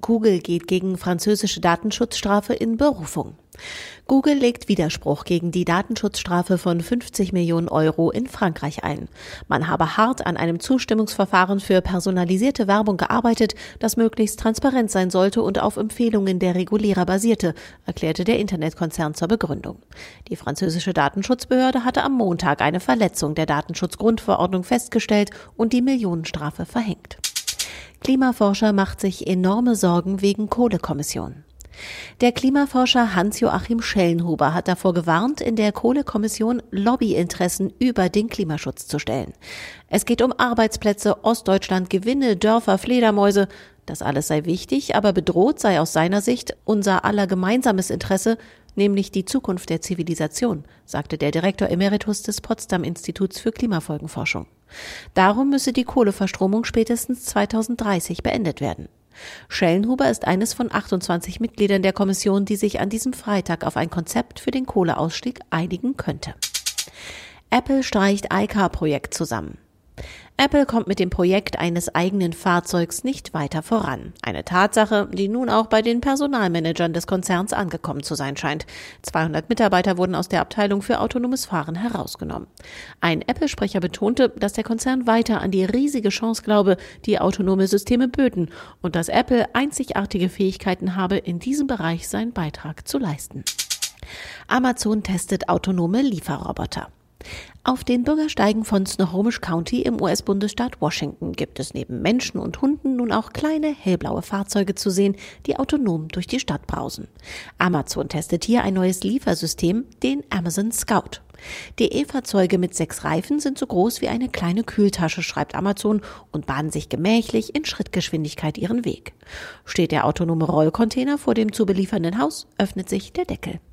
Google geht gegen französische Datenschutzstrafe in Berufung. Google legt Widerspruch gegen die Datenschutzstrafe von 50 Millionen Euro in Frankreich ein. Man habe hart an einem Zustimmungsverfahren für personalisierte Werbung gearbeitet, das möglichst transparent sein sollte und auf Empfehlungen der Regulierer basierte, erklärte der Internetkonzern zur Begründung. Die französische Datenschutzbehörde hatte am Montag eine Verletzung der Datenschutzgrundverordnung festgestellt und die Millionenstrafe verhängt. Klimaforscher macht sich enorme Sorgen wegen Kohlekommission. Der Klimaforscher Hans-Joachim Schellenhuber hat davor gewarnt, in der Kohlekommission Lobbyinteressen über den Klimaschutz zu stellen. Es geht um Arbeitsplätze, Ostdeutschland, Gewinne, Dörfer, Fledermäuse. Das alles sei wichtig, aber bedroht sei aus seiner Sicht unser aller gemeinsames Interesse, nämlich die Zukunft der Zivilisation, sagte der Direktor Emeritus des Potsdam Instituts für Klimafolgenforschung. Darum müsse die Kohleverstromung spätestens 2030 beendet werden. Schellenhuber ist eines von 28 Mitgliedern der Kommission, die sich an diesem Freitag auf ein Konzept für den Kohleausstieg einigen könnte. Apple streicht iCar-Projekt zusammen. Apple kommt mit dem Projekt eines eigenen Fahrzeugs nicht weiter voran. Eine Tatsache, die nun auch bei den Personalmanagern des Konzerns angekommen zu sein scheint. 200 Mitarbeiter wurden aus der Abteilung für autonomes Fahren herausgenommen. Ein Apple-Sprecher betonte, dass der Konzern weiter an die riesige Chance glaube, die autonome Systeme böten und dass Apple einzigartige Fähigkeiten habe, in diesem Bereich seinen Beitrag zu leisten. Amazon testet autonome Lieferroboter. Auf den Bürgersteigen von Snohomish County im US-Bundesstaat Washington gibt es neben Menschen und Hunden nun auch kleine hellblaue Fahrzeuge zu sehen, die autonom durch die Stadt brausen. Amazon testet hier ein neues Liefersystem, den Amazon Scout. Die E-Fahrzeuge mit sechs Reifen sind so groß wie eine kleine Kühltasche, schreibt Amazon, und bahnen sich gemächlich in Schrittgeschwindigkeit ihren Weg. Steht der autonome Rollcontainer vor dem zu beliefernden Haus, öffnet sich der Deckel.